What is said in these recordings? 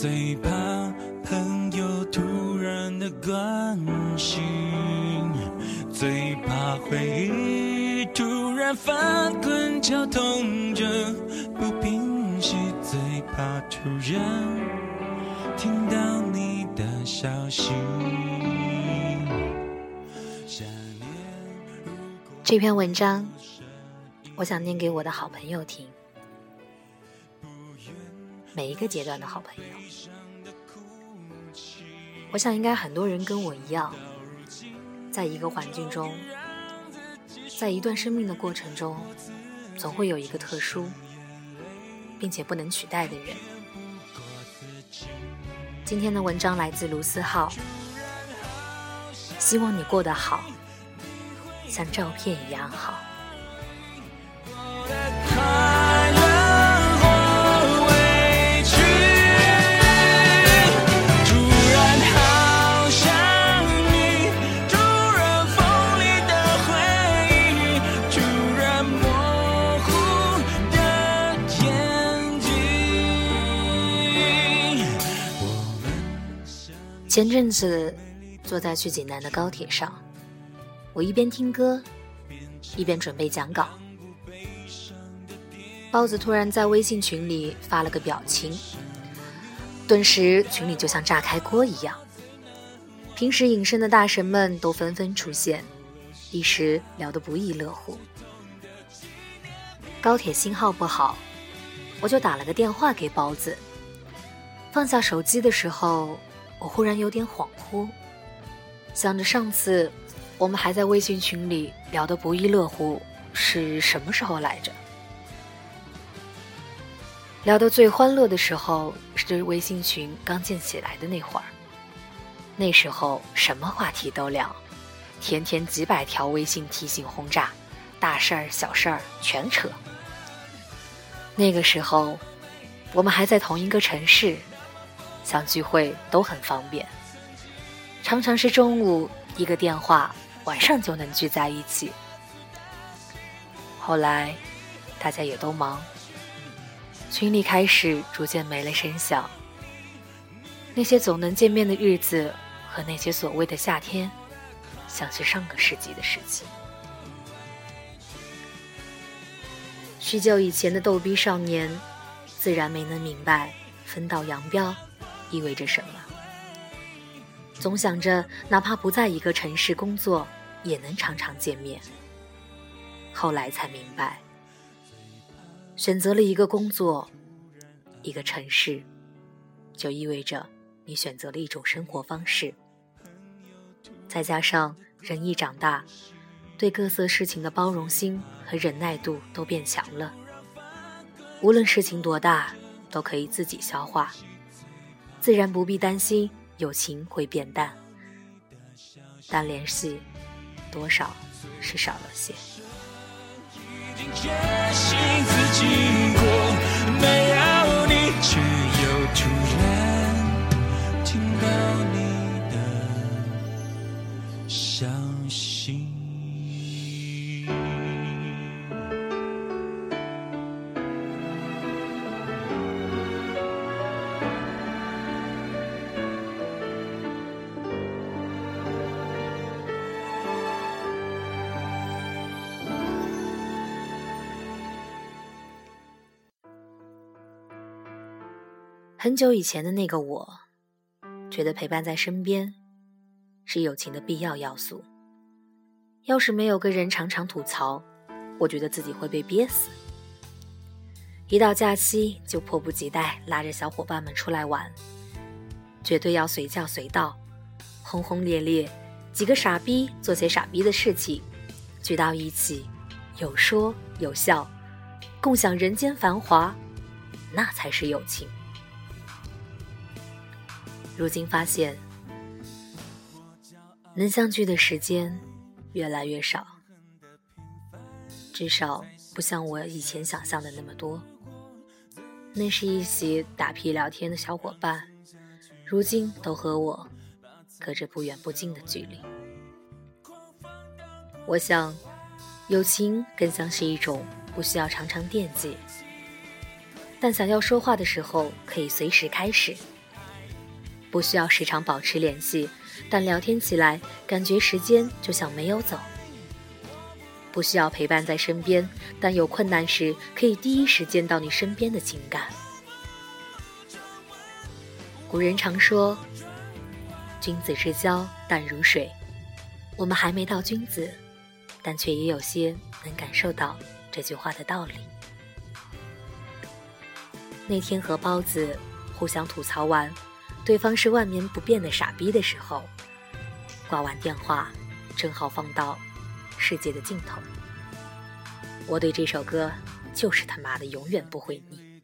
最怕朋友突然的关心，最怕回忆突然翻滚绞痛着不平息，最怕突然听到你的消息。这篇文章，我想念给我的好朋友听。每一个阶段的好朋友，我想应该很多人跟我一样，在一个环境中，在一段生命的过程中，总会有一个特殊并且不能取代的人。今天的文章来自卢思浩，希望你过得好。像照片一样好。前阵子坐在去济南的高铁上。我一边听歌，一边准备讲稿。包子突然在微信群里发了个表情，顿时群里就像炸开锅一样。平时隐身的大神们都纷纷出现，一时聊得不亦乐乎。高铁信号不好，我就打了个电话给包子。放下手机的时候，我忽然有点恍惚，想着上次。我们还在微信群里聊得不亦乐乎，是什么时候来着？聊得最欢乐的时候是微信群刚建起来的那会儿，那时候什么话题都聊，天天几百条微信提醒轰炸，大事儿小事儿全扯。那个时候，我们还在同一个城市，想聚会都很方便，常常是中午一个电话。晚上就能聚在一起。后来，大家也都忙，群里开始逐渐没了声响。那些总能见面的日子和那些所谓的夏天，像是上个世纪的事情。许久以前的逗逼少年，自然没能明白分道扬镳意味着什么。总想着，哪怕不在一个城市工作。也能常常见面。后来才明白，选择了一个工作，一个城市，就意味着你选择了一种生活方式。再加上人一长大，对各色事情的包容心和忍耐度都变强了。无论事情多大，都可以自己消化，自然不必担心友情会变淡。但联系。多少是少了些。很久以前的那个我，觉得陪伴在身边是友情的必要要素。要是没有个人常常吐槽，我觉得自己会被憋死。一到假期就迫不及待拉着小伙伴们出来玩，绝对要随叫随到，轰轰烈烈，几个傻逼做些傻逼的事情，聚到一起，有说有笑，共享人间繁华，那才是友情。如今发现，能相聚的时间越来越少，至少不像我以前想象的那么多。那是一起打屁聊天的小伙伴，如今都和我隔着不远不近的距离。我想，友情更像是一种不需要常常惦记，但想要说话的时候可以随时开始；不需要时常保持联系，但聊天起来感觉时间就像没有走；不需要陪伴在身边，但有困难时可以第一时间到你身边的情感。古人常说：“君子之交淡如水。”我们还没到君子，但却也有些能感受到。这句话的道理。那天和包子互相吐槽完，对方是万年不变的傻逼的时候，挂完电话，正好放到世界的尽头。我对这首歌就是他妈的永远不会腻。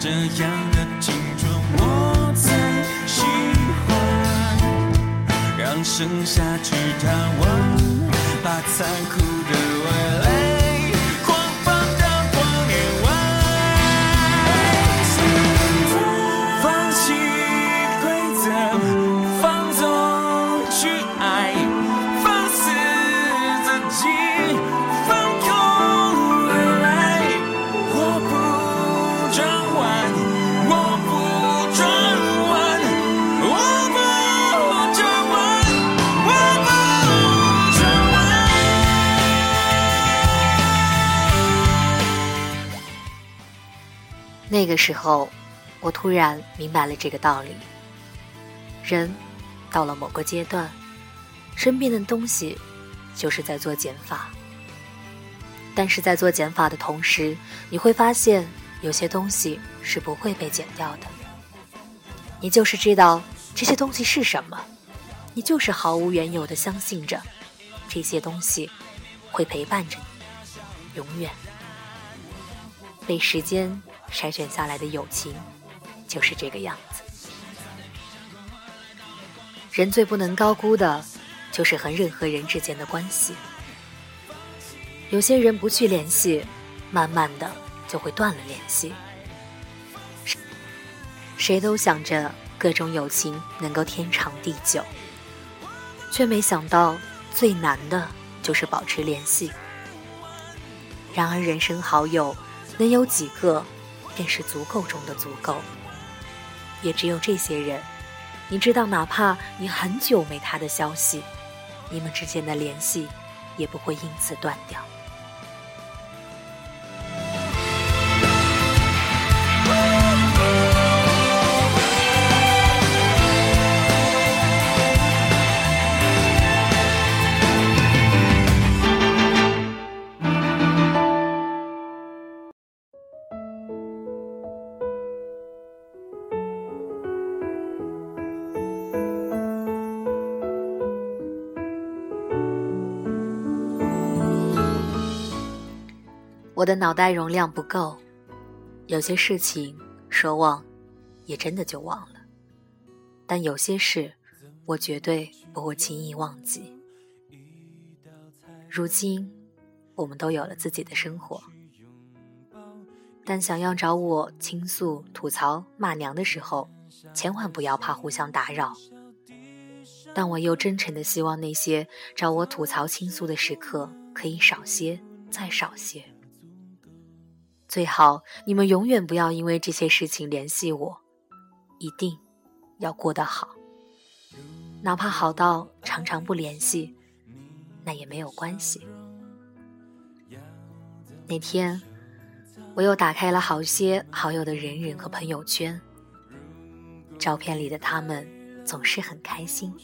这样的青春我才喜欢，让剩下去探望，把残酷的个时候，我突然明白了这个道理：人到了某个阶段，身边的东西就是在做减法。但是在做减法的同时，你会发现有些东西是不会被减掉的。你就是知道这些东西是什么，你就是毫无缘由的相信着这些东西会陪伴着你，永远被时间。筛选下来的友情就是这个样子。人最不能高估的，就是和任何人之间的关系。有些人不去联系，慢慢的就会断了联系。谁都想着各种友情能够天长地久，却没想到最难的就是保持联系。然而，人生好友能有几个？便是足够中的足够，也只有这些人，你知道，哪怕你很久没他的消息，你们之间的联系也不会因此断掉。我的脑袋容量不够，有些事情说忘，也真的就忘了；但有些事，我绝对不会轻易忘记。如今，我们都有了自己的生活，但想要找我倾诉、吐槽、骂娘的时候，千万不要怕互相打扰。但我又真诚的希望那些找我吐槽、倾诉的时刻可以少些，再少些。最好你们永远不要因为这些事情联系我，一定要过得好，哪怕好到常常不联系，那也没有关系。那天，我又打开了好些好友的人人和朋友圈，照片里的他们总是很开心。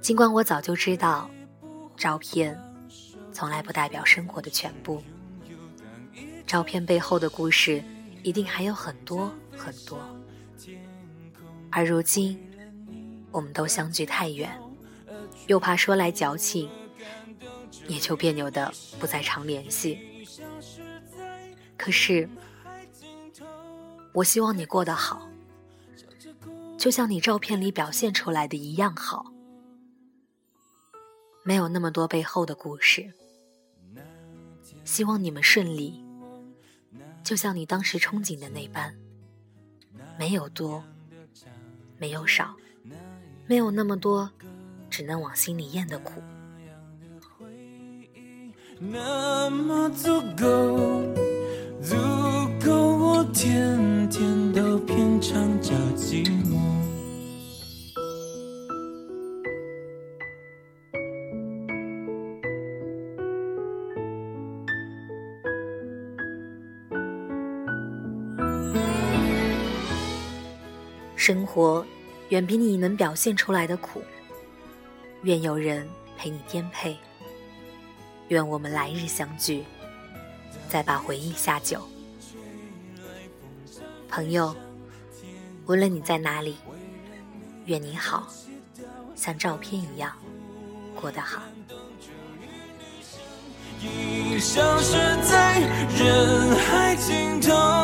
尽管我早就知道，照片从来不代表生活的全部。照片背后的故事，一定还有很多很多。而如今，我们都相距太远，又怕说来矫情，也就别扭的不再常联系。可是，我希望你过得好，就像你照片里表现出来的一样好，没有那么多背后的故事。希望你们顺利。就像你当时憧憬的那般，没有多，没有少，没有那么多，只能往心里咽的苦。那么足够，足够我天天都品尝着寂寞。生活远比你能表现出来的苦，愿有人陪你颠沛。愿我们来日相聚，再把回忆下酒。朋友，无论你在哪里，愿你好，像照片一样过得好。消失在人海尽头，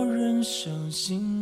伤心。